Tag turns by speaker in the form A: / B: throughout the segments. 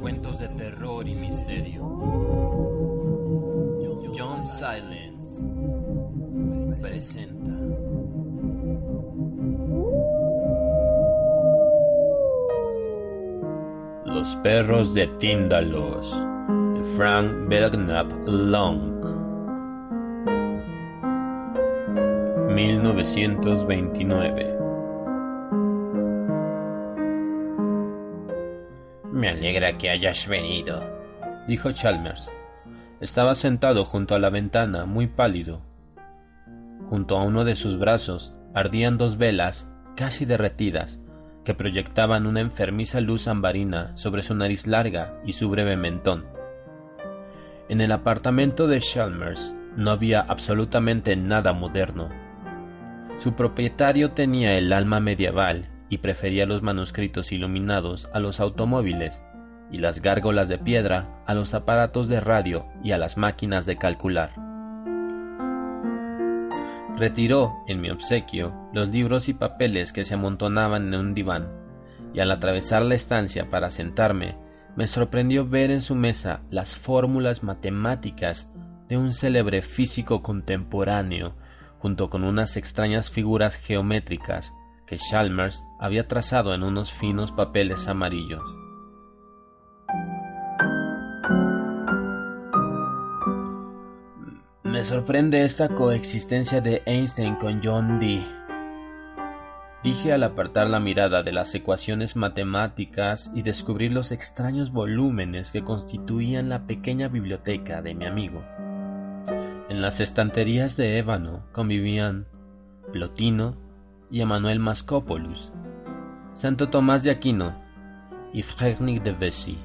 A: Cuentos de terror y misterio. John Silence presenta. Los perros de Tíndalos de Frank Belknap Long 1929
B: Me alegra que hayas venido.
A: dijo Chalmers. Estaba sentado junto a la ventana, muy pálido. Junto a uno de sus brazos ardían dos velas, casi derretidas, que proyectaban una enfermiza luz ambarina sobre su nariz larga y su breve mentón. En el apartamento de Chalmers no había absolutamente nada moderno. Su propietario tenía el alma medieval y prefería los manuscritos iluminados a los automóviles y las gárgolas de piedra a los aparatos de radio y a las máquinas de calcular. Retiró, en mi obsequio, los libros y papeles que se amontonaban en un diván, y al atravesar la estancia para sentarme, me sorprendió ver en su mesa las fórmulas matemáticas de un célebre físico contemporáneo, junto con unas extrañas figuras geométricas que Chalmers había trazado en unos finos papeles amarillos. Me sorprende esta coexistencia de Einstein con John Dee. Dije al apartar la mirada de las ecuaciones matemáticas y descubrir los extraños volúmenes que constituían la pequeña biblioteca de mi amigo. En las estanterías de ébano convivían Plotino y Emanuel Mascopoulos, Santo Tomás de Aquino y Frédéric de Bessy.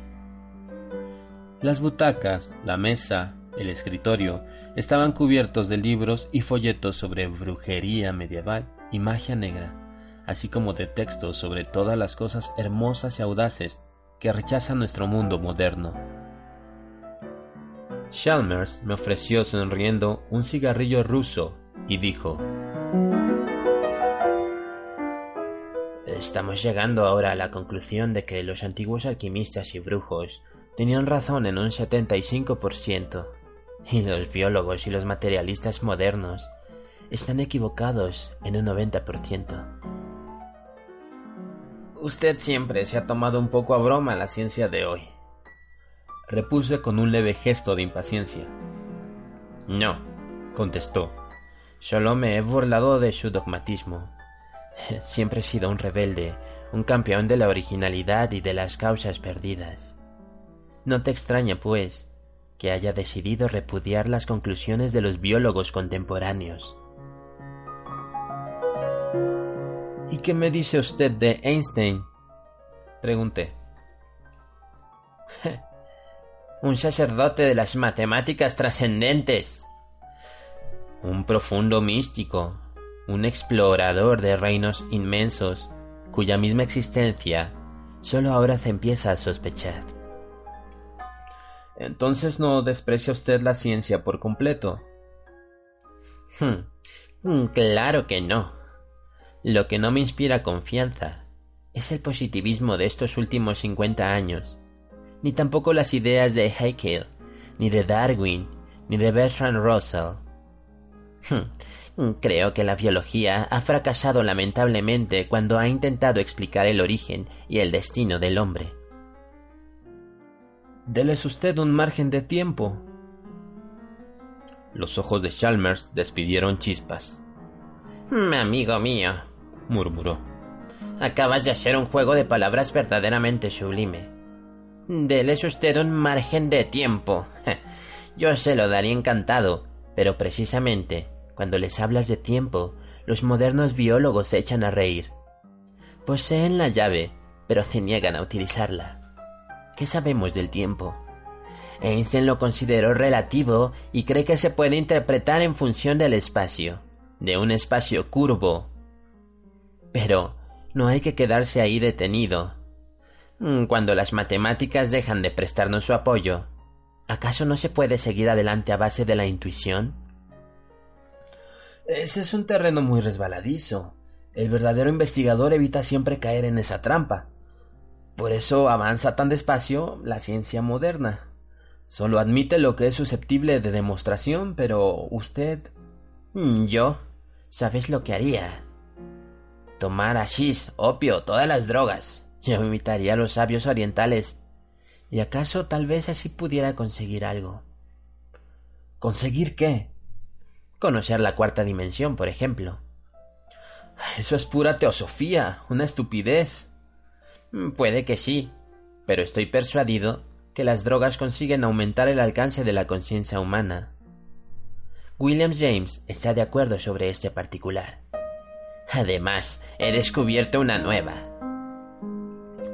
A: Las butacas, la mesa, el escritorio estaban cubiertos de libros y folletos sobre brujería medieval y magia negra, así como de textos sobre todas las cosas hermosas y audaces que rechaza nuestro mundo moderno. Chalmers me ofreció sonriendo un cigarrillo ruso y dijo
B: Estamos llegando ahora a la conclusión de que los antiguos alquimistas y brujos tenían razón en un 75%, y los biólogos y los materialistas modernos están equivocados en un 90%.
A: Usted siempre se ha tomado un poco a broma la ciencia de hoy. Repuse con un leve gesto de impaciencia.
B: No, contestó. Solo me he burlado de su dogmatismo. Siempre he sido un rebelde, un campeón de la originalidad y de las causas perdidas. No te extraña, pues, que haya decidido repudiar las conclusiones de los biólogos contemporáneos.
A: ¿Y qué me dice usted de Einstein? Pregunté.
B: Un sacerdote de las matemáticas trascendentes. Un profundo místico, un explorador de reinos inmensos, cuya misma existencia solo ahora se empieza a sospechar.
A: Entonces no desprecia usted la ciencia por completo.
B: Hmm, claro que no. Lo que no me inspira confianza es el positivismo de estos últimos 50 años, ni tampoco las ideas de Haeckel, ni de Darwin, ni de Bertrand Russell. Hmm, creo que la biología ha fracasado lamentablemente cuando ha intentado explicar el origen y el destino del hombre.
A: Deles usted un margen de tiempo. Los ojos de Chalmers despidieron chispas.
B: Amigo mío, murmuró, acabas de hacer un juego de palabras verdaderamente sublime. Deles usted un margen de tiempo. Yo se lo daría encantado, pero precisamente cuando les hablas de tiempo, los modernos biólogos se echan a reír. Poseen la llave, pero se niegan a utilizarla. ¿Qué sabemos del tiempo? Einstein lo consideró relativo y cree que se puede interpretar en función del espacio, de un espacio curvo. Pero no hay que quedarse ahí detenido. Cuando las matemáticas dejan de prestarnos su apoyo, ¿acaso no se puede seguir adelante a base de la intuición?
A: Ese es un terreno muy resbaladizo. El verdadero investigador evita siempre caer en esa trampa. Por eso avanza tan despacio la ciencia moderna. Solo admite lo que es susceptible de demostración, pero usted...
B: Mm, yo... ¿Sabes lo que haría? Tomar hashish, opio, todas las drogas. Yo imitaría a los sabios orientales. Y acaso tal vez así pudiera conseguir algo.
A: ¿Conseguir qué?
B: Conocer la cuarta dimensión, por ejemplo.
A: Eso es pura teosofía, una estupidez.
B: Mm, puede que sí, pero estoy persuadido que las drogas consiguen aumentar el alcance de la conciencia humana. William James está de acuerdo sobre este particular. Además, he descubierto una nueva.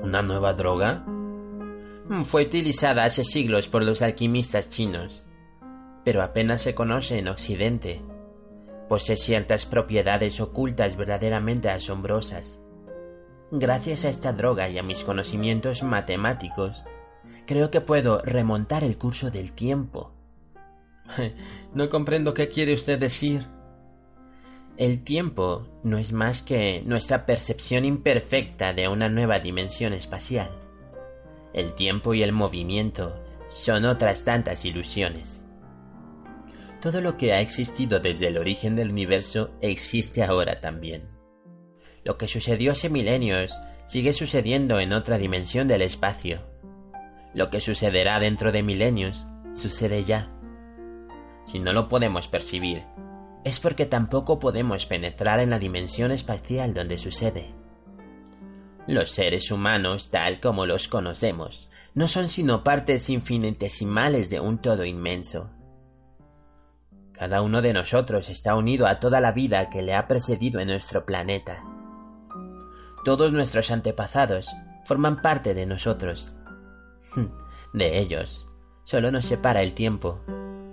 A: ¿Una nueva droga?
B: Mm, fue utilizada hace siglos por los alquimistas chinos, pero apenas se conoce en Occidente. Posee ciertas propiedades ocultas verdaderamente asombrosas. Gracias a esta droga y a mis conocimientos matemáticos, creo que puedo remontar el curso del tiempo.
A: No comprendo qué quiere usted decir.
B: El tiempo no es más que nuestra percepción imperfecta de una nueva dimensión espacial. El tiempo y el movimiento son otras tantas ilusiones. Todo lo que ha existido desde el origen del universo existe ahora también. Lo que sucedió hace milenios sigue sucediendo en otra dimensión del espacio. Lo que sucederá dentro de milenios sucede ya. Si no lo podemos percibir, es porque tampoco podemos penetrar en la dimensión espacial donde sucede. Los seres humanos, tal como los conocemos, no son sino partes infinitesimales de un todo inmenso. Cada uno de nosotros está unido a toda la vida que le ha precedido en nuestro planeta. Todos nuestros antepasados forman parte de nosotros. De ellos, solo nos separa el tiempo,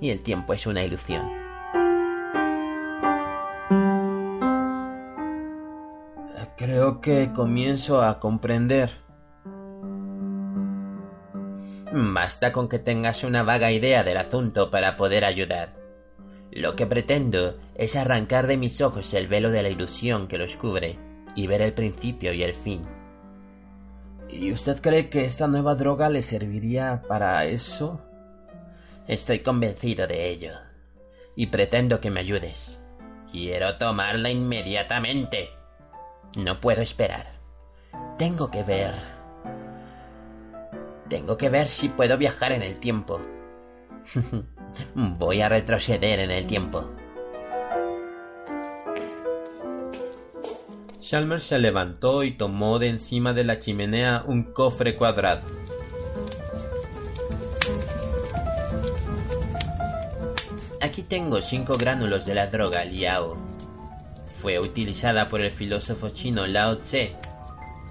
B: y el tiempo es una ilusión.
A: Creo que comienzo a comprender.
B: Basta con que tengas una vaga idea del asunto para poder ayudar. Lo que pretendo es arrancar de mis ojos el velo de la ilusión que los cubre y ver el principio y el fin.
A: ¿Y usted cree que esta nueva droga le serviría para eso?
B: Estoy convencido de ello. Y pretendo que me ayudes. Quiero tomarla inmediatamente. No puedo esperar. Tengo que ver. Tengo que ver si puedo viajar en el tiempo. Voy a retroceder en el tiempo.
A: Chalmers se levantó y tomó de encima de la chimenea un cofre cuadrado.
B: Aquí tengo cinco gránulos de la droga Liao. Fue utilizada por el filósofo chino Lao Tse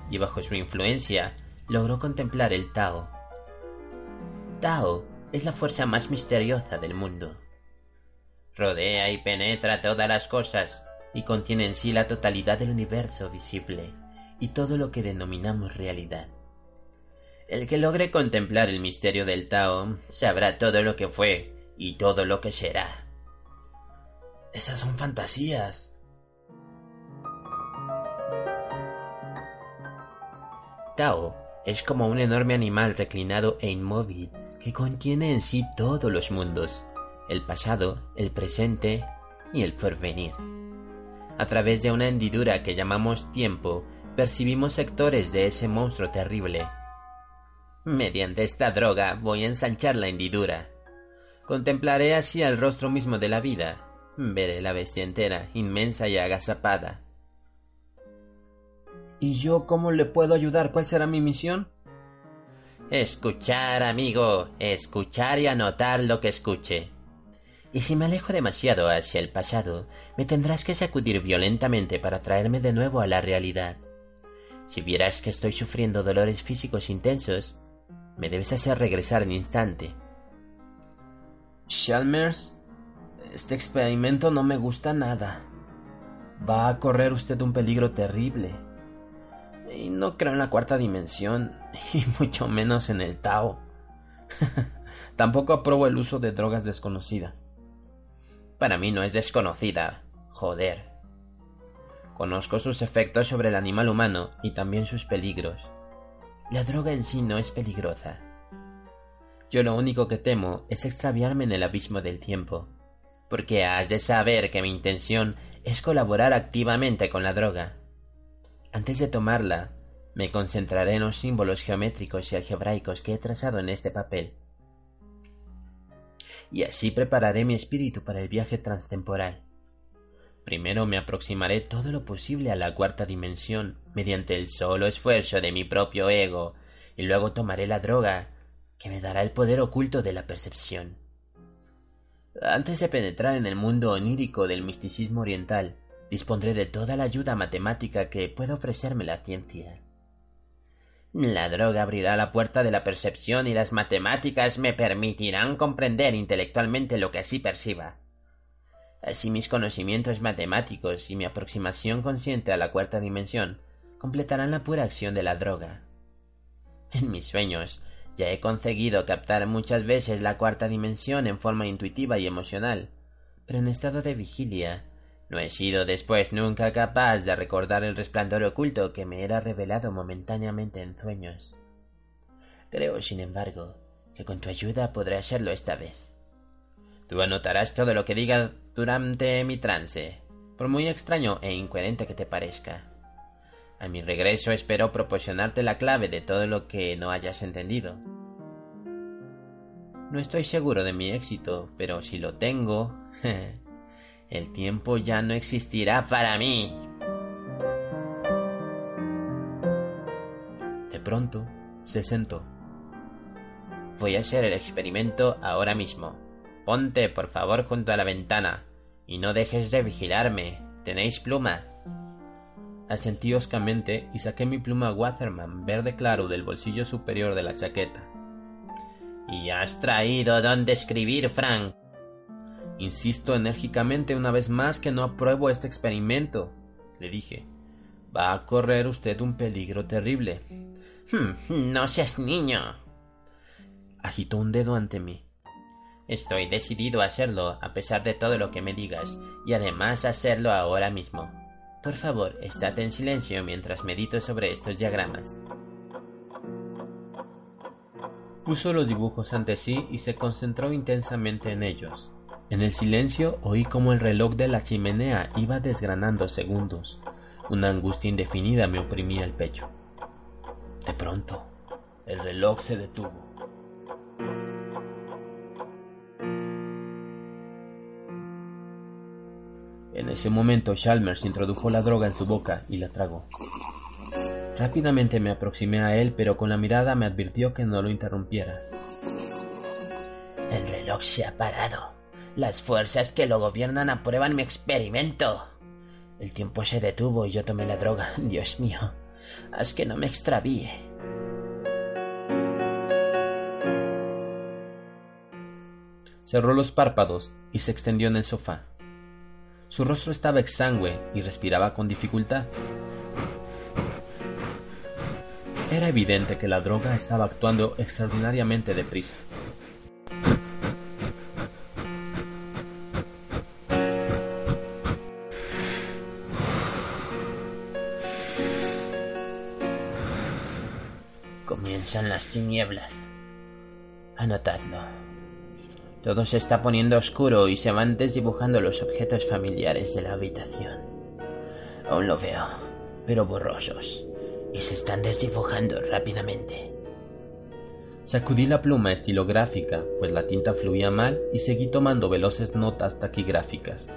B: y bajo su influencia logró contemplar el Tao. Tao es la fuerza más misteriosa del mundo. Rodea y penetra todas las cosas y contiene en sí la totalidad del universo visible y todo lo que denominamos realidad. El que logre contemplar el misterio del Tao sabrá todo lo que fue y todo lo que será.
A: Esas son fantasías.
B: Tao es como un enorme animal reclinado e inmóvil que contiene en sí todos los mundos, el pasado, el presente y el porvenir. A través de una hendidura que llamamos tiempo, percibimos sectores de ese monstruo terrible. Mediante esta droga voy a ensanchar la hendidura. Contemplaré así el rostro mismo de la vida. Veré la bestia entera, inmensa y agazapada.
A: ¿Y yo cómo le puedo ayudar? ¿Cuál será mi misión?
B: Escuchar, amigo, escuchar y anotar lo que escuche. Y si me alejo demasiado hacia el pasado, me tendrás que sacudir violentamente para traerme de nuevo a la realidad. Si vieras que estoy sufriendo dolores físicos intensos, me debes hacer regresar en instante.
A: Chalmers, este experimento no me gusta nada. Va a correr usted un peligro terrible. Y no creo en la cuarta dimensión, y mucho menos en el Tao. Tampoco apruebo el uso de drogas desconocidas.
B: Para mí no es desconocida. Joder. Conozco sus efectos sobre el animal humano y también sus peligros. La droga en sí no es peligrosa. Yo lo único que temo es extraviarme en el abismo del tiempo, porque has de saber que mi intención es colaborar activamente con la droga. Antes de tomarla, me concentraré en los símbolos geométricos y algebraicos que he trazado en este papel. Y así prepararé mi espíritu para el viaje transtemporal. Primero me aproximaré todo lo posible a la cuarta dimensión mediante el solo esfuerzo de mi propio ego, y luego tomaré la droga que me dará el poder oculto de la percepción. Antes de penetrar en el mundo onírico del misticismo oriental, dispondré de toda la ayuda matemática que pueda ofrecerme la ciencia. La droga abrirá la puerta de la percepción y las matemáticas me permitirán comprender intelectualmente lo que así perciba. Así mis conocimientos matemáticos y mi aproximación consciente a la cuarta dimensión completarán la pura acción de la droga. En mis sueños ya he conseguido captar muchas veces la cuarta dimensión en forma intuitiva y emocional, pero en estado de vigilia no he sido después nunca capaz de recordar el resplandor oculto que me era revelado momentáneamente en sueños. Creo, sin embargo, que con tu ayuda podré hacerlo esta vez. Tú anotarás todo lo que diga durante mi trance, por muy extraño e incoherente que te parezca. A mi regreso espero proporcionarte la clave de todo lo que no hayas entendido. No estoy seguro de mi éxito, pero si lo tengo, el tiempo ya no existirá para mí. De pronto, se sentó. Voy a hacer el experimento ahora mismo. Ponte, por favor, junto a la ventana y no dejes de vigilarme. ¿Tenéis pluma? Asentí oscamente y saqué mi pluma Waterman verde claro del bolsillo superior de la chaqueta. ¿Y has traído dónde escribir, Frank? Insisto enérgicamente una vez más que no apruebo este experimento, le dije. Va a correr usted un peligro terrible. Hmm, no seas niño. Agitó un dedo ante mí. Estoy decidido a hacerlo a pesar de todo lo que me digas, y además hacerlo ahora mismo. Por favor, estate en silencio mientras medito sobre estos diagramas. Puso los dibujos ante sí y se concentró intensamente en ellos. En el silencio oí como el reloj de la chimenea iba desgranando segundos. Una angustia indefinida me oprimía el pecho. De pronto, el reloj se detuvo. En ese momento Chalmers introdujo la droga en su boca y la tragó. Rápidamente me aproximé a él, pero con la mirada me advirtió que no lo interrumpiera. El reloj se ha parado. Las fuerzas que lo gobiernan aprueban mi experimento. El tiempo se detuvo y yo tomé la droga. Dios mío, haz que no me extravíe. Cerró los párpados y se extendió en el sofá. Su rostro estaba exangüe y respiraba con dificultad. Era evidente que la droga estaba actuando extraordinariamente deprisa. Comienzan las tinieblas. Anotadlo. Todo se está poniendo oscuro y se van desdibujando los objetos familiares de la habitación. Aún lo veo, pero borrosos, y se están desdibujando rápidamente. Sacudí la pluma estilográfica, pues la tinta fluía mal, y seguí tomando veloces notas taquigráficas.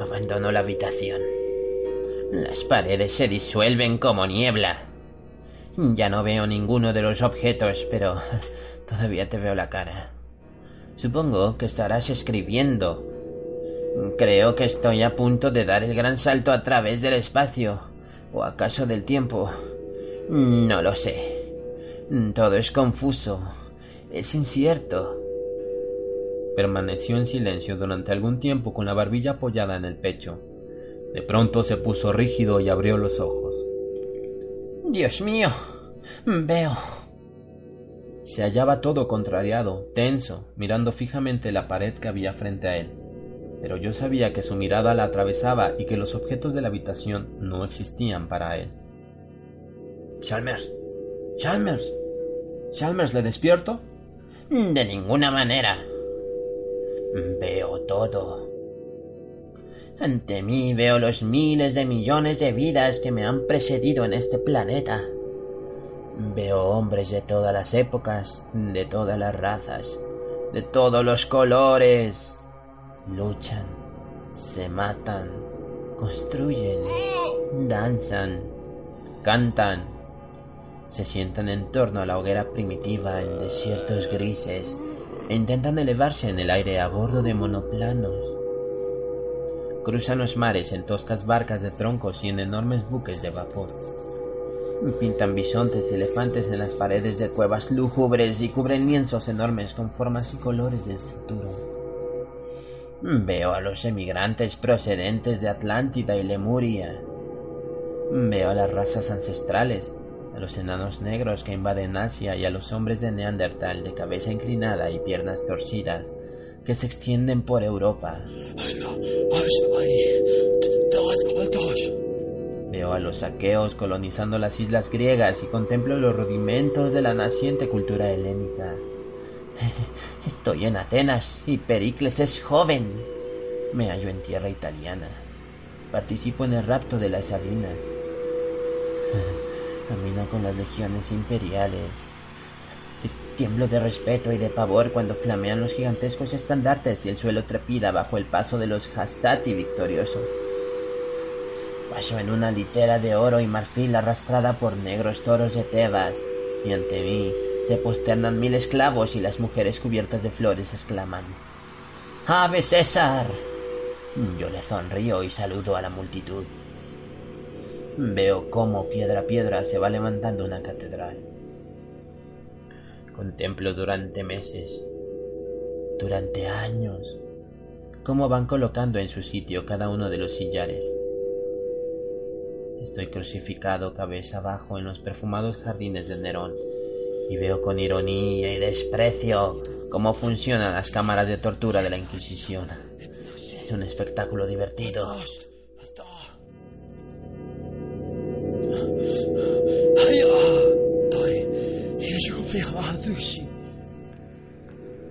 B: Abandono la habitación. Las paredes se disuelven como niebla. Ya no veo ninguno de los objetos, pero Todavía te veo la cara. Supongo que estarás escribiendo. Creo que estoy a punto de dar el gran salto a través del espacio. ¿O acaso del tiempo? No lo sé. Todo es confuso. Es incierto. Permaneció en silencio durante algún tiempo con la barbilla apoyada en el pecho. De pronto se puso rígido y abrió los ojos. Dios mío. Veo. Se hallaba todo contrariado, tenso, mirando fijamente la pared que había frente a él.
A: pero yo sabía que su mirada la atravesaba y que los objetos de la habitación no existían para él. Chalmers. Chalmers. Chalmers, ¿le despierto?
B: De ninguna manera. Veo todo. Ante mí veo los miles de millones de vidas que me han precedido en este planeta. Veo hombres de todas las épocas, de todas las razas, de todos los colores. Luchan, se matan, construyen, danzan, cantan, se sientan en torno a la hoguera primitiva en desiertos grises e intentan elevarse en el aire a bordo de monoplanos. Cruzan los mares en toscas barcas de troncos y en enormes buques de vapor. Pintan bisontes y elefantes en las paredes de cuevas lúgubres y cubren lienzos enormes con formas y colores del futuro. Veo a los emigrantes procedentes de Atlántida y Lemuria. Veo a las razas ancestrales, a los enanos negros que invaden Asia y a los hombres de Neandertal de cabeza inclinada y piernas torcidas que se extienden por Europa. Veo a los saqueos colonizando las islas griegas y contemplo los rudimentos de la naciente cultura helénica. Estoy en Atenas y Pericles es joven. Me hallo en tierra italiana. Participo en el rapto de las Sabinas. Camino con las legiones imperiales. Tiemblo de respeto y de pavor cuando flamean los gigantescos estandartes y el suelo trepida bajo el paso de los Hastati victoriosos. Paso en una litera de oro y marfil arrastrada por negros toros de Tebas, y ante mí se posternan mil esclavos y las mujeres cubiertas de flores exclaman ¡Ave César! Yo le sonrío y saludo a la multitud. Veo cómo piedra a piedra se va levantando una catedral. Contemplo durante meses, durante años, cómo van colocando en su sitio cada uno de los sillares. Estoy crucificado cabeza abajo en los perfumados jardines de Nerón y veo con ironía y desprecio cómo funcionan las cámaras de tortura de la Inquisición. Es un espectáculo divertido.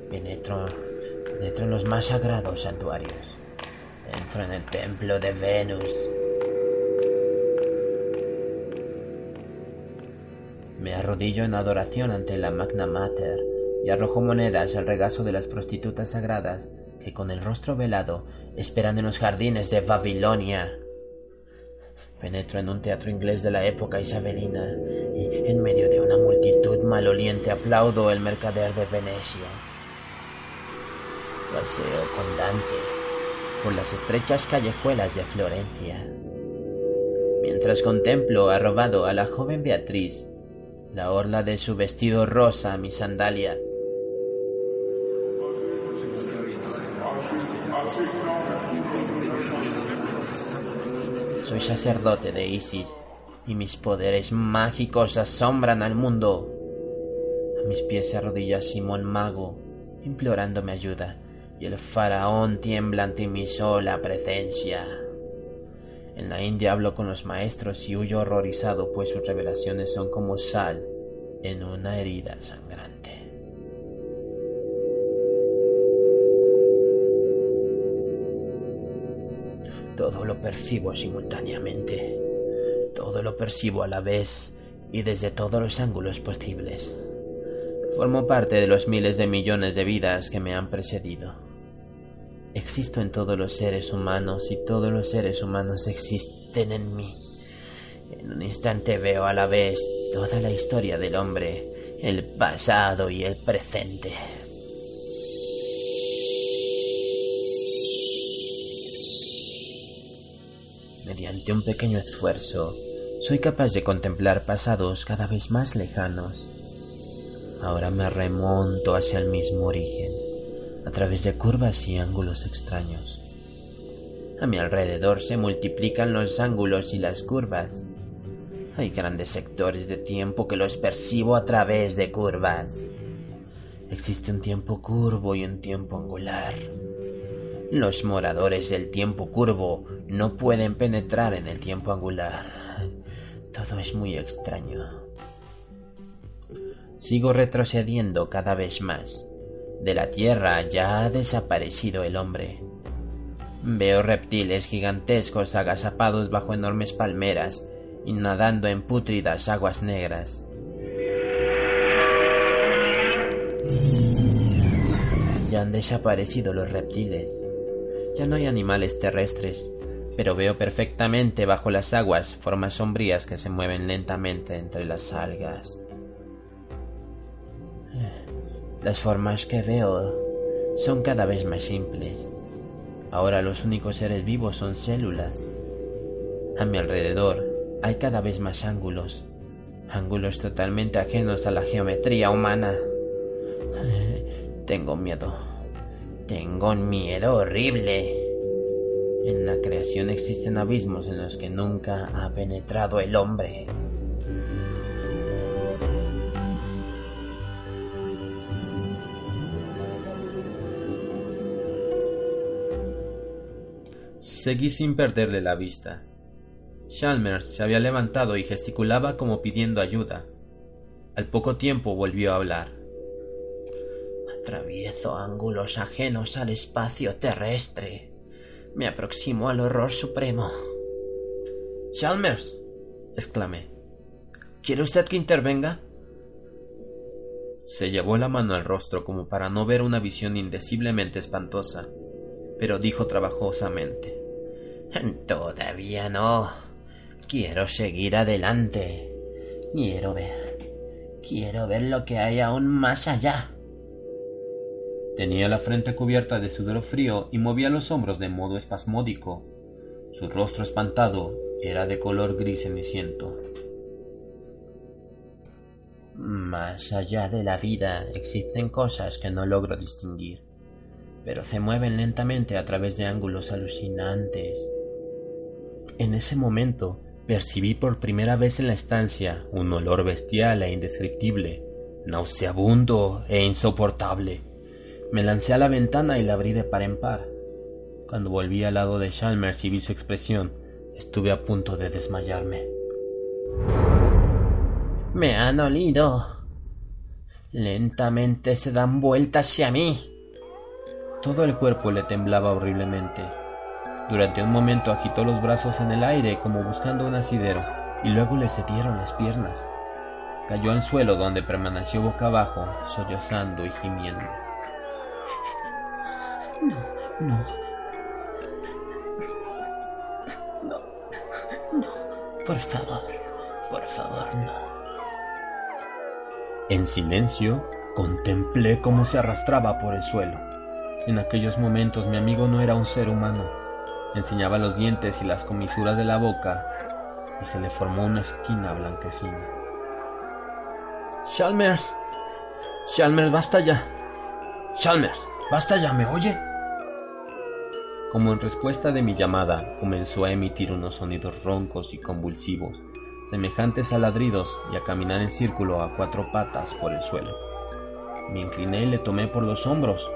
B: Penetro, penetro en los más sagrados santuarios. Entro en el templo de Venus. Me arrodillo en adoración ante la Magna Mater y arrojo monedas al regazo de las prostitutas sagradas que con el rostro velado esperan en los jardines de Babilonia. Penetro en un teatro inglés de la época isabelina y en medio de una multitud maloliente aplaudo el mercader de Venecia. Paseo con Dante por las estrechas callejuelas de Florencia. Mientras contemplo arrobado a la joven Beatriz, la orla de su vestido rosa mi sandalia. Sacerdote de Isis y mis poderes mágicos asombran al mundo. A mis pies se arrodilla Simón Mago, implorándome ayuda, y el faraón tiembla ante mi sola presencia. En la India hablo con los maestros y huyo horrorizado, pues sus revelaciones son como sal en una herida sangrante. Lo percibo simultáneamente. Todo lo percibo a la vez y desde todos los ángulos posibles. Formo parte de los miles de millones de vidas que me han precedido. Existo en todos los seres humanos y todos los seres humanos existen en mí. En un instante veo a la vez toda la historia del hombre, el pasado y el presente. Mediante un pequeño esfuerzo, soy capaz de contemplar pasados cada vez más lejanos. Ahora me remonto hacia el mismo origen, a través de curvas y ángulos extraños. A mi alrededor se multiplican los ángulos y las curvas. Hay grandes sectores de tiempo que los percibo a través de curvas. Existe un tiempo curvo y un tiempo angular. Los moradores del tiempo curvo no pueden penetrar en el tiempo angular. Todo es muy extraño. Sigo retrocediendo cada vez más. De la Tierra ya ha desaparecido el hombre. Veo reptiles gigantescos agazapados bajo enormes palmeras y nadando en pútridas aguas negras. Ya han desaparecido los reptiles. Ya no hay animales terrestres, pero veo perfectamente bajo las aguas formas sombrías que se mueven lentamente entre las algas. Las formas que veo son cada vez más simples. Ahora los únicos seres vivos son células. A mi alrededor hay cada vez más ángulos, ángulos totalmente ajenos a la geometría humana. Tengo miedo. Tengo un miedo horrible. En la creación existen abismos en los que nunca ha penetrado el hombre.
A: Seguí sin perderle la vista. Chalmers se había levantado y gesticulaba como pidiendo ayuda. Al poco tiempo volvió a hablar.
B: Atravieso ángulos ajenos al espacio terrestre. Me aproximo al horror supremo.
A: Chalmers, exclamé. ¿Quiere usted que intervenga? Se llevó la mano al rostro como para no ver una visión indeciblemente espantosa, pero dijo trabajosamente.
B: Todavía no. Quiero seguir adelante. Quiero ver. Quiero ver lo que hay aún más allá.
A: Tenía la frente cubierta de sudor frío y movía los hombros de modo espasmódico. Su rostro espantado era de color gris ceniciento.
B: Más allá de la vida existen cosas que no logro distinguir, pero se mueven lentamente a través de ángulos alucinantes.
A: En ese momento percibí por primera vez en la estancia un olor bestial e indescriptible, nauseabundo e insoportable. Me lancé a la ventana y la abrí de par en par. Cuando volví al lado de Chalmers y vi su expresión, estuve a punto de desmayarme.
B: Me han olido. Lentamente se dan vuelta hacia mí.
A: Todo el cuerpo le temblaba horriblemente. Durante un momento agitó los brazos en el aire como buscando un asidero y luego le cedieron las piernas. Cayó al suelo donde permaneció boca abajo, sollozando y gimiendo.
B: No, no. No, no. Por favor, por favor, no.
A: En silencio, contemplé cómo se arrastraba por el suelo. En aquellos momentos mi amigo no era un ser humano, enseñaba los dientes y las comisuras de la boca y se le formó una esquina blanquecina. Chalmers, Chalmers, basta ya. Chalmers, basta ya, ¿me oye? Como en respuesta de mi llamada, comenzó a emitir unos sonidos roncos y convulsivos, semejantes a ladridos y a caminar en círculo a cuatro patas por el suelo. Me incliné y le tomé por los hombros.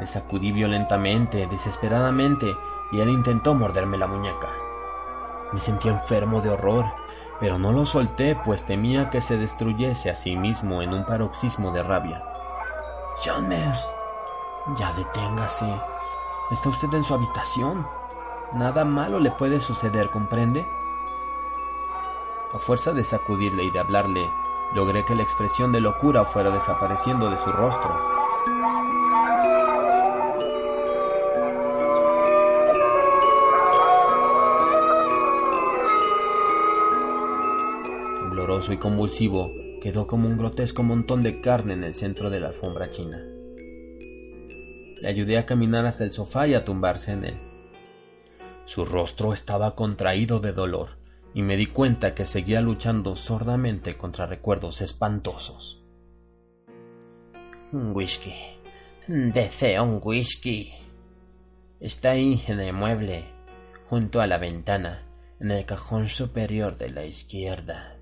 A: Le sacudí violentamente, desesperadamente, y él intentó morderme la muñeca. Me sentí enfermo de horror, pero no lo solté pues temía que se destruyese a sí mismo en un paroxismo de rabia. Chalmers, ya deténgase. Está usted en su habitación. Nada malo le puede suceder, ¿comprende? A fuerza de sacudirle y de hablarle, logré que la expresión de locura fuera desapareciendo de su rostro. y convulsivo, quedó como un grotesco montón de carne en el centro de la alfombra china. Le ayudé a caminar hasta el sofá y a tumbarse en él. Su rostro estaba contraído de dolor, y me di cuenta que seguía luchando sordamente contra recuerdos espantosos.
B: Un whisky. Deseo un whisky. Está ahí en el mueble, junto a la ventana, en el cajón superior de la izquierda.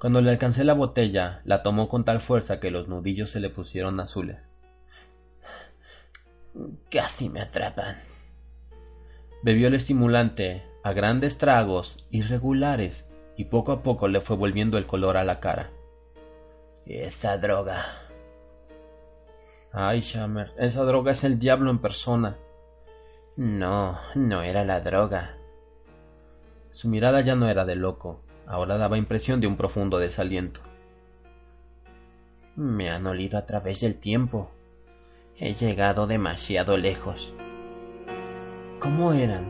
A: Cuando le alcancé la botella, la tomó con tal fuerza que los nudillos se le pusieron azules.
B: Casi me atrapan.
A: Bebió el estimulante a grandes tragos irregulares y poco a poco le fue volviendo el color a la cara.
B: Esa droga.
A: Ay, Shammer, esa droga es el diablo en persona.
B: No, no era la droga.
A: Su mirada ya no era de loco, ahora daba impresión de un profundo desaliento.
B: Me han olido a través del tiempo. He llegado demasiado lejos.
A: ¿Cómo eran?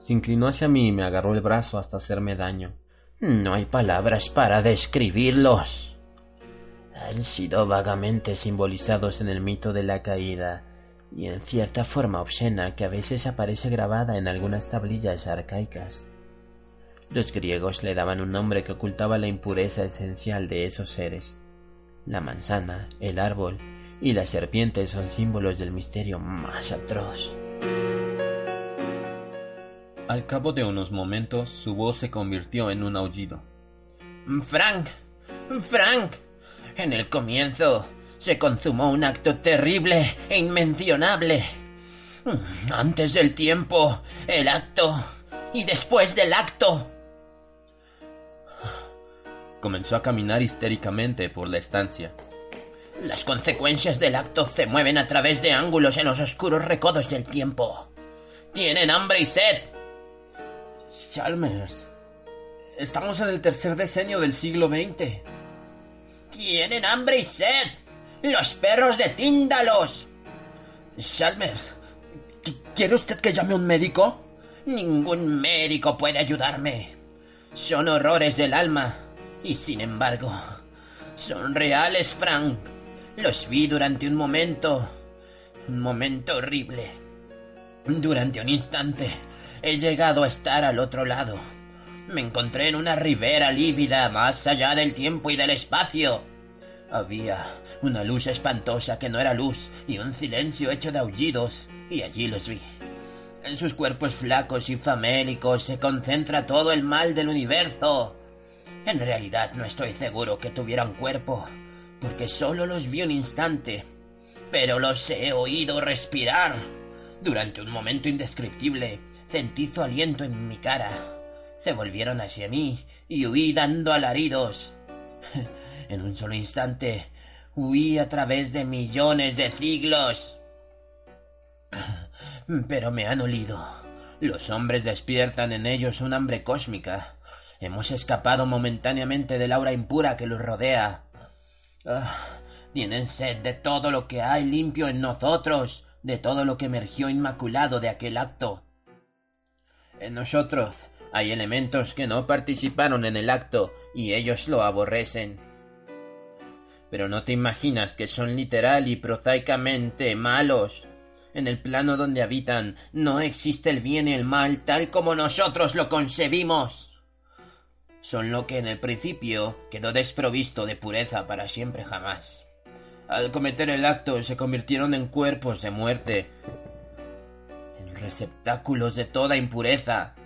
A: Se inclinó hacia mí y me agarró el brazo hasta hacerme daño.
B: No hay palabras para describirlos. Han sido vagamente simbolizados en el mito de la caída y en cierta forma obscena que a veces aparece grabada en algunas tablillas arcaicas. Los griegos le daban un nombre que ocultaba la impureza esencial de esos seres. La manzana, el árbol y la serpiente son símbolos del misterio más atroz.
A: Al cabo de unos momentos su voz se convirtió en un aullido.
B: Frank, Frank, en el comienzo se consumó un acto terrible e inmencionable. Antes del tiempo, el acto, y después del acto.
A: Comenzó a caminar histéricamente por la estancia.
B: Las consecuencias del acto se mueven a través de ángulos en los oscuros recodos del tiempo. Tienen hambre y sed.
A: Chalmers, estamos en el tercer decenio del siglo XX.
B: Tienen hambre y sed. Los perros de Tíndalos.
A: Chalmers, ¿quiere usted que llame a un médico?
B: Ningún médico puede ayudarme. Son horrores del alma. Y sin embargo, son reales, Frank. Los vi durante un momento. Un momento horrible. Durante un instante he llegado a estar al otro lado. Me encontré en una ribera lívida más allá del tiempo y del espacio. Había una luz espantosa que no era luz y un silencio hecho de aullidos, y allí los vi. En sus cuerpos flacos y famélicos se concentra todo el mal del universo. En realidad no estoy seguro que tuvieran cuerpo, porque solo los vi un instante, pero los he oído respirar. Durante un momento indescriptible, sentí su aliento en mi cara. Se volvieron hacia mí y huí dando alaridos. En un solo instante, huí a través de millones de siglos. Pero me han olido. Los hombres despiertan en ellos un hambre cósmica. Hemos escapado momentáneamente del aura impura que los rodea. Ah, tienen sed de todo lo que hay limpio en nosotros, de todo lo que emergió inmaculado de aquel acto. En nosotros hay elementos que no participaron en el acto y ellos lo aborrecen. Pero no te imaginas que son literal y prosaicamente malos. En el plano donde habitan no existe el bien y el mal tal como nosotros lo concebimos. Son lo que en el principio quedó desprovisto de pureza para siempre jamás. Al cometer el acto se convirtieron en cuerpos de muerte, en receptáculos de toda impureza.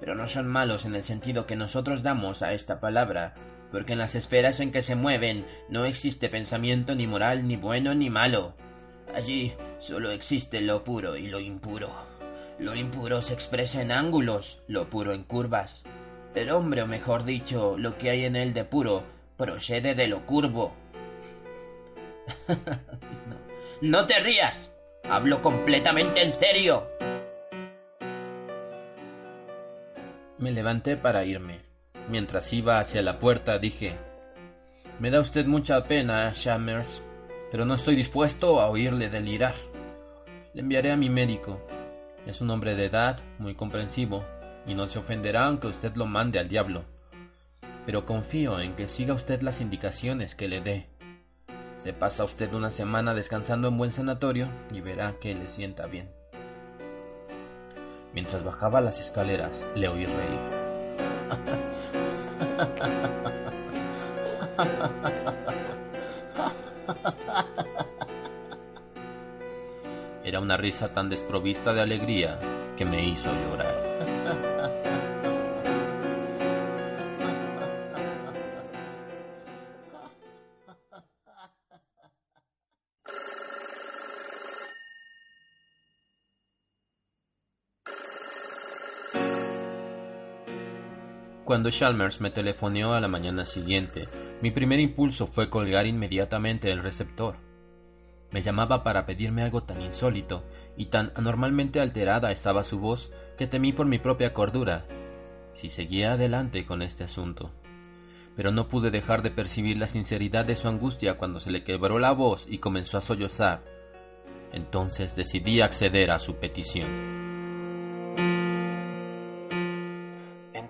B: Pero no son malos en el sentido que nosotros damos a esta palabra, porque en las esferas en que se mueven no existe pensamiento ni moral ni bueno ni malo. Allí solo existe lo puro y lo impuro. Lo impuro se expresa en ángulos, lo puro en curvas. El hombre, o mejor dicho, lo que hay en él de puro, procede de lo curvo. no, te rías. Hablo completamente en serio.
A: Me levanté para irme. Mientras iba hacia la puerta dije Me da usted mucha pena, Shammers, pero no estoy dispuesto a oírle delirar. Le enviaré a mi médico. Es un hombre de edad, muy comprensivo, y no se ofenderá aunque usted lo mande al diablo. Pero confío en que siga usted las indicaciones que le dé. Se pasa usted una semana descansando en buen sanatorio y verá que le sienta bien. Mientras bajaba las escaleras, le oí reír. Era una risa tan desprovista de alegría que me hizo llorar. Cuando Chalmers me telefoneó a la mañana siguiente, mi primer impulso fue colgar inmediatamente el receptor. Me llamaba para pedirme algo tan insólito y tan anormalmente alterada estaba su voz que temí por mi propia cordura si seguía adelante con este asunto. Pero no pude dejar de percibir la sinceridad de su angustia cuando se le quebró la voz y comenzó a sollozar. Entonces decidí acceder a su petición.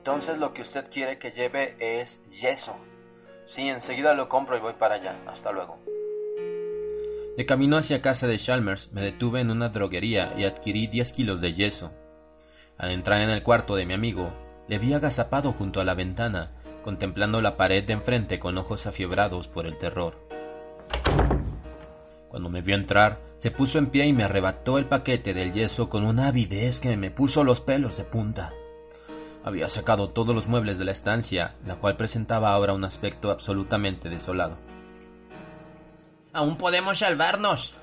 A: Entonces lo que usted quiere que lleve es yeso. Sí, enseguida lo compro y voy para allá. Hasta luego. De camino hacia casa de Chalmers me detuve en una droguería y adquirí 10 kilos de yeso. Al entrar en el cuarto de mi amigo, le vi agazapado junto a la ventana, contemplando la pared de enfrente con ojos afiebrados por el terror. Cuando me vio entrar, se puso en pie y me arrebató el paquete del yeso con una avidez que me puso los pelos de punta. Había sacado todos los muebles de la estancia, la cual presentaba ahora un aspecto absolutamente desolado.
B: Aún podemos salvarnos,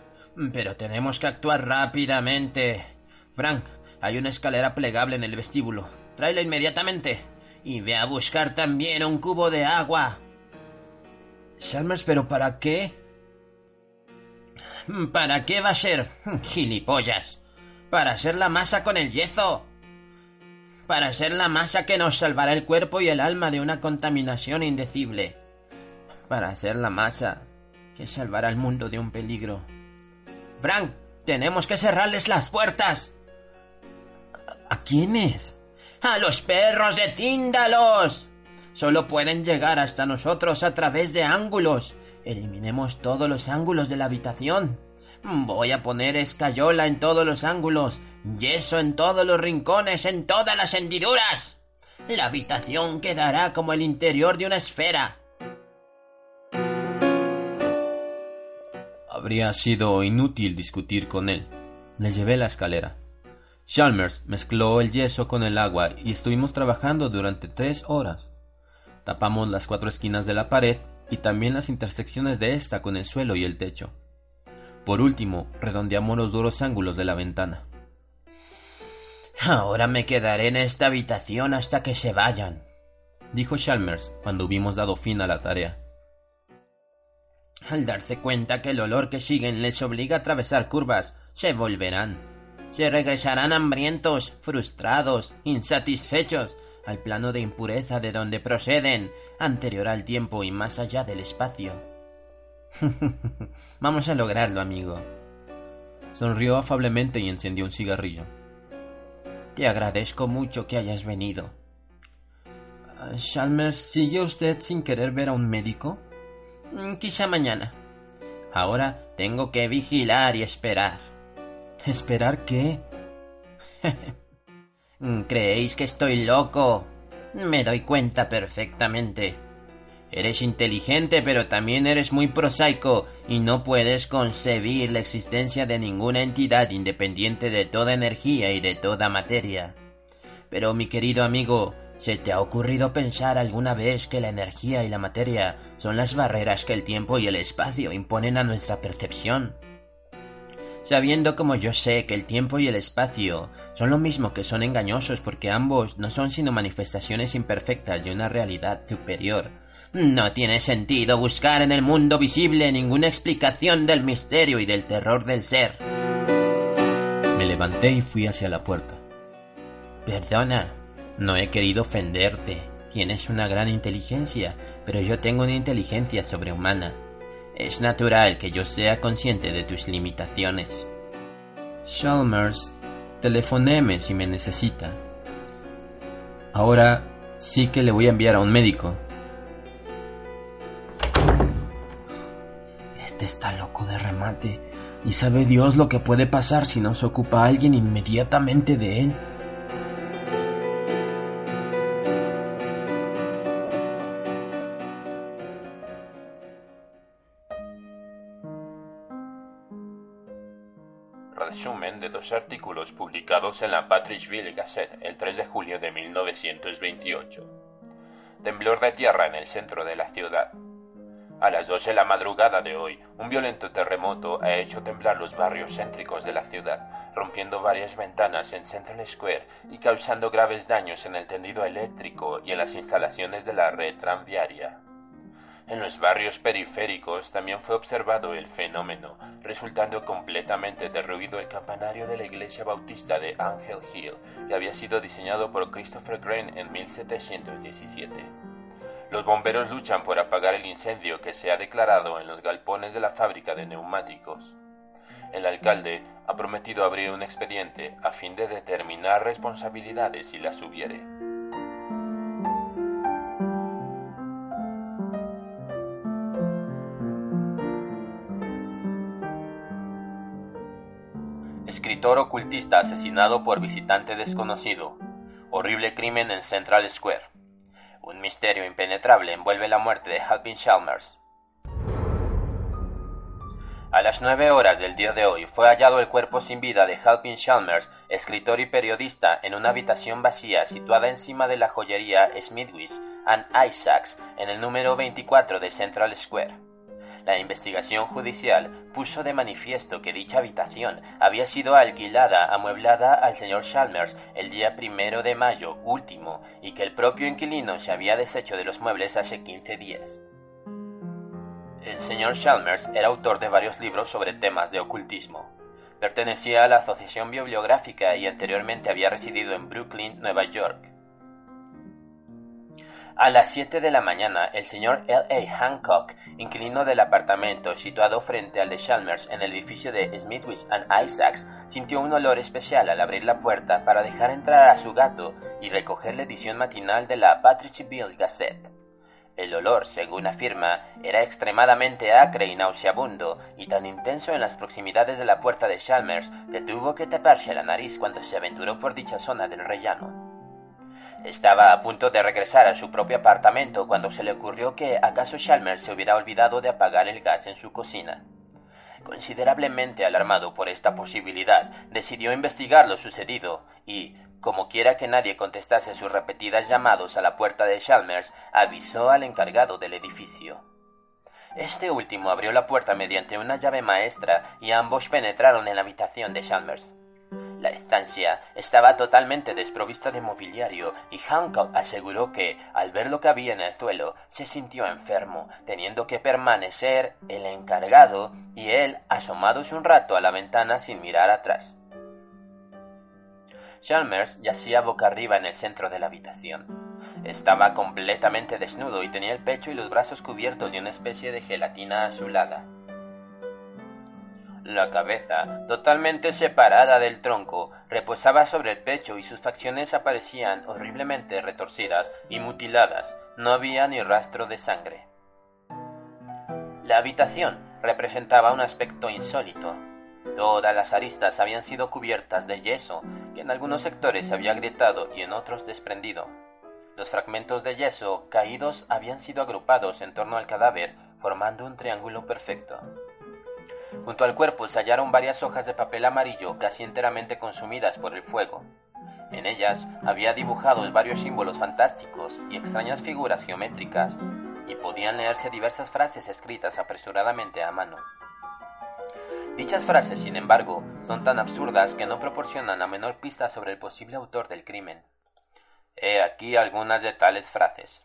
B: pero tenemos que actuar rápidamente. Frank, hay una escalera plegable en el vestíbulo. Tráela inmediatamente. Y ve a buscar también un cubo de agua.
A: Chalmers, ¿pero para qué?
B: ¿Para qué va a ser? Gilipollas. Para hacer la masa con el yeso para ser la masa que nos salvará el cuerpo y el alma de una contaminación indecible, para ser la masa que salvará al mundo de un peligro. Frank, tenemos que cerrarles las puertas.
A: ¿A quiénes?
B: A los perros de Tíndalos. Solo pueden llegar hasta nosotros a través de ángulos. Eliminemos todos los ángulos de la habitación. Voy a poner escayola en todos los ángulos yeso en todos los rincones, en todas las hendiduras. La habitación quedará como el interior de una esfera.
A: Habría sido inútil discutir con él. Le llevé la escalera. Chalmers mezcló el yeso con el agua y estuvimos trabajando durante tres horas. Tapamos las cuatro esquinas de la pared y también las intersecciones de esta con el suelo y el techo. Por último, redondeamos los duros ángulos de la ventana.
B: Ahora me quedaré en esta habitación hasta que se vayan, dijo Chalmers cuando hubimos dado fin a la tarea. Al darse cuenta que el olor que siguen les obliga a atravesar curvas, se volverán. Se regresarán hambrientos, frustrados, insatisfechos, al plano de impureza de donde proceden, anterior al tiempo y más allá del espacio. Vamos a lograrlo, amigo.
A: Sonrió afablemente y encendió un cigarrillo.
B: Te agradezco mucho que hayas venido.
A: Chalmers, ¿sigue usted sin querer ver a un médico?
B: Mm, quizá mañana. Ahora tengo que vigilar y esperar.
A: ¿Esperar qué?
B: ¿Creéis que estoy loco? Me doy cuenta perfectamente. Eres inteligente, pero también eres muy prosaico y no puedes concebir la existencia de ninguna entidad independiente de toda energía y de toda materia. Pero mi querido amigo, ¿se te ha ocurrido pensar alguna vez que la energía y la materia son las barreras que el tiempo y el espacio imponen a nuestra percepción? Sabiendo como yo sé que el tiempo y el espacio son lo mismo que son engañosos porque ambos no son sino manifestaciones imperfectas de una realidad superior, no tiene sentido buscar en el mundo visible ninguna explicación del misterio y del terror del ser.
A: Me levanté y fui hacia la puerta.
B: Perdona, no he querido ofenderte. Tienes una gran inteligencia, pero yo tengo una inteligencia sobrehumana. Es natural que yo sea consciente de tus limitaciones.
A: Chalmers, telefoneme si me necesita. Ahora sí que le voy a enviar a un médico. Está loco de remate, y sabe Dios lo que puede pasar si no se ocupa alguien inmediatamente de él.
C: Resumen de dos artículos publicados en la Patrickville Gazette el 3 de julio de 1928. Temblor de tierra en el centro de la ciudad. A las dos de la madrugada de hoy, un violento terremoto ha hecho temblar los barrios céntricos de la ciudad, rompiendo varias ventanas en Central Square y causando graves daños en el tendido eléctrico y en las instalaciones de la red tranviaria. En los barrios periféricos también fue observado el fenómeno, resultando completamente derruido el campanario de la iglesia bautista de Angel Hill, que había sido diseñado por Christopher Crane en 1717. Los bomberos luchan por apagar el incendio que se ha declarado en los galpones de la fábrica de neumáticos. El alcalde ha prometido abrir un expediente a fin de determinar responsabilidades si las hubiere. Escritor ocultista asesinado por visitante desconocido. Horrible crimen en Central Square. Un misterio impenetrable envuelve la muerte de Halpin Chalmers. A las nueve horas del día de hoy fue hallado el cuerpo sin vida de Halpin Chalmers, escritor y periodista, en una habitación vacía situada encima de la joyería Smithwick and Isaacs en el número 24 de Central Square. La investigación judicial puso de manifiesto que dicha habitación había sido alquilada, amueblada al señor Chalmers el día primero de mayo último y que el propio inquilino se había deshecho de los muebles hace quince días. El señor Chalmers era autor de varios libros sobre temas de ocultismo. Pertenecía a la Asociación Bibliográfica y anteriormente había residido en Brooklyn, Nueva York. A las siete de la mañana, el señor L. A. Hancock, inquilino del apartamento situado frente al de Chalmers en el edificio de Smithwick and Isaacs, sintió un olor especial al abrir la puerta para dejar entrar a su gato y recoger la edición matinal de la Patrickville Gazette. El olor, según afirma, era extremadamente acre y nauseabundo, y tan intenso en las proximidades de la puerta de Chalmers que tuvo que taparse la nariz cuando se aventuró por dicha zona del rellano. Estaba a punto de regresar a su propio apartamento cuando se le ocurrió que acaso Chalmers se hubiera olvidado de apagar el gas en su cocina. Considerablemente alarmado por esta posibilidad, decidió investigar lo sucedido y, como quiera que nadie contestase sus repetidas llamados a la puerta de Chalmers, avisó al encargado del edificio. Este último abrió la puerta mediante una llave maestra y ambos penetraron en la habitación de Chalmers. La estancia estaba totalmente desprovista de mobiliario y Hancock aseguró que, al ver lo que había en el suelo, se sintió enfermo, teniendo que permanecer el encargado y él asomados un rato a la ventana sin mirar atrás. Chalmers yacía boca arriba en el centro de la habitación. Estaba completamente desnudo y tenía el pecho y los brazos cubiertos de una especie de gelatina azulada. La cabeza, totalmente separada del tronco, reposaba sobre el pecho y sus facciones aparecían horriblemente retorcidas y mutiladas. No había ni rastro de sangre. La habitación representaba un aspecto insólito. Todas las aristas habían sido cubiertas de yeso, que en algunos sectores se había agrietado y en otros desprendido. Los fragmentos de yeso caídos habían sido agrupados en torno al cadáver, formando un triángulo perfecto. Junto al cuerpo se hallaron varias hojas de papel amarillo casi enteramente consumidas por el fuego. En ellas había dibujados varios símbolos fantásticos y extrañas figuras geométricas, y podían leerse diversas frases escritas apresuradamente a mano. Dichas frases, sin embargo, son tan absurdas que no proporcionan la menor pista sobre el posible autor del crimen. He aquí algunas de tales frases.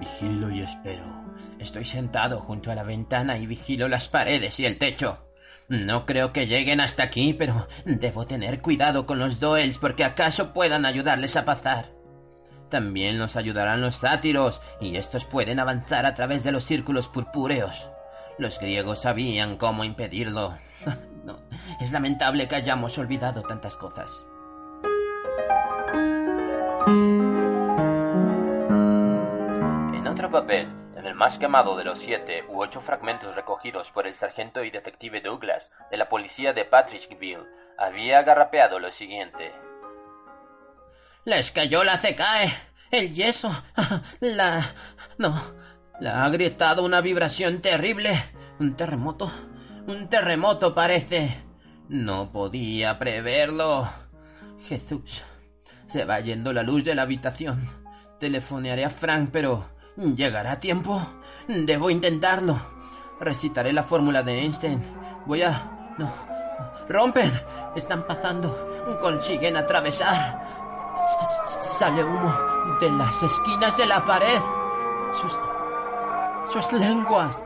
B: Vigilo y espero. Estoy sentado junto a la ventana y vigilo las paredes y el techo. No creo que lleguen hasta aquí, pero debo tener cuidado con los Doels porque acaso puedan ayudarles a pasar. También nos ayudarán los sátiros, y estos pueden avanzar a través de los círculos purpúreos. Los griegos sabían cómo impedirlo. es lamentable que hayamos olvidado tantas cosas.
C: En el más quemado de los siete u ocho fragmentos recogidos por el sargento y detective Douglas de la policía de Patrickville, había agarrapeado lo siguiente.
B: La escayola se cae. El yeso. La. No. La ha agrietado una vibración terrible. Un terremoto. Un terremoto parece. No podía preverlo. Jesús. Se va yendo la luz de la habitación. Telefonearé a Frank, pero ¿llegará a tiempo? Debo intentarlo. Recitaré la fórmula de Einstein. Voy a... No. ¡Rompen! Están pasando. Consiguen atravesar. sale humo de las esquinas de la pared. Sus... sus lenguas.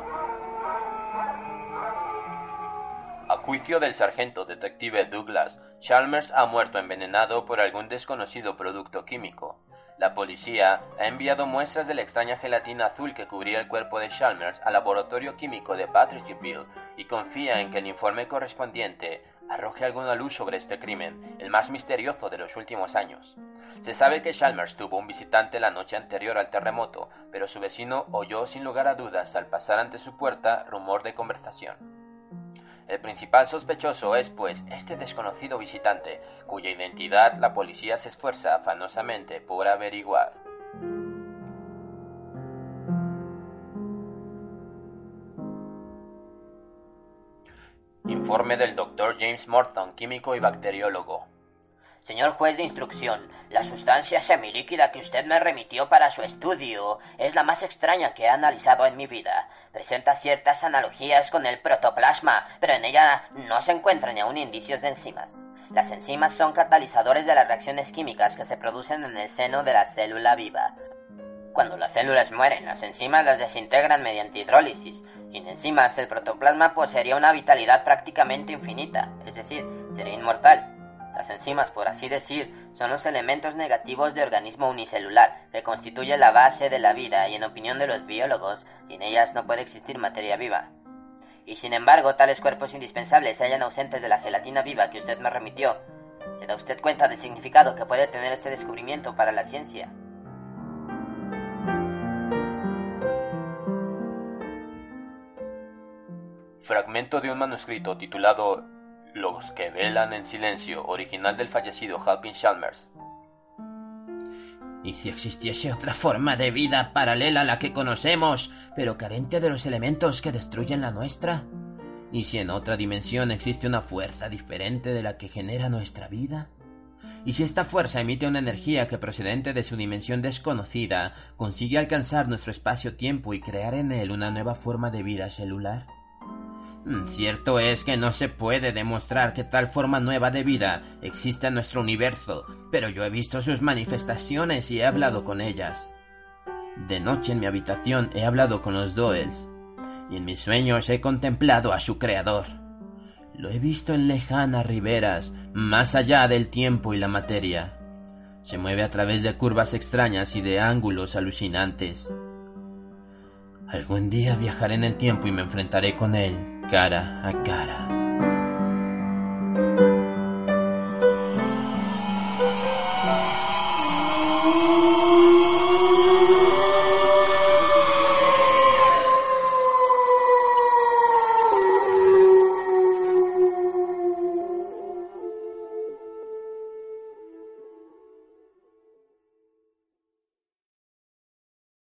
C: A juicio del sargento detective Douglas, Chalmers ha muerto envenenado por algún desconocido producto químico. La policía ha enviado muestras de la extraña gelatina azul que cubría el cuerpo de Chalmers al laboratorio químico de Patrickville y confía en que el informe correspondiente arroje alguna luz sobre este crimen, el más misterioso de los últimos años. Se sabe que Chalmers tuvo un visitante la noche anterior al terremoto, pero su vecino oyó sin lugar a dudas al pasar ante su puerta rumor de conversación. El principal sospechoso es, pues, este desconocido visitante, cuya identidad la policía se esfuerza afanosamente por averiguar. Informe del Dr. James Morton, químico y bacteriólogo.
D: Señor juez de instrucción, la sustancia semilíquida que usted me remitió para su estudio es la más extraña que he analizado en mi vida. Presenta ciertas analogías con el protoplasma, pero en ella no se encuentran aún indicios de enzimas. Las enzimas son catalizadores de las reacciones químicas que se producen en el seno de la célula viva. Cuando las células mueren, las enzimas las desintegran mediante hidrólisis. Sin enzimas, el protoplasma poseería una vitalidad prácticamente infinita, es decir, sería inmortal. Las enzimas, por así decir, son los elementos negativos de organismo unicelular, que constituye la base de la vida y en opinión de los biólogos, sin ellas no puede existir materia viva. Y sin embargo, tales cuerpos indispensables se hallan ausentes de la gelatina viva que usted me remitió. ¿Se da usted cuenta del significado que puede tener este descubrimiento para la ciencia?
C: Fragmento de un manuscrito titulado los que velan en silencio, original del fallecido Halpin Chalmers.
B: ¿Y si existiese otra forma de vida paralela a la que conocemos, pero carente de los elementos que destruyen la nuestra? ¿Y si en otra dimensión existe una fuerza diferente de la que genera nuestra vida? ¿Y si esta fuerza emite una energía que procedente de su dimensión desconocida consigue alcanzar nuestro espacio-tiempo y crear en él una nueva forma de vida celular? Mm, cierto es que no se puede demostrar que tal forma nueva de vida existe en nuestro universo, pero yo he visto sus manifestaciones y he hablado con ellas. De noche en mi habitación he hablado con los Doels, y en mis sueños he contemplado a su creador. Lo he visto en lejanas riberas, más allá del tiempo y la materia. Se mueve a través de curvas extrañas y de ángulos alucinantes. Algún día viajaré en el tiempo y me enfrentaré con él cara a cara.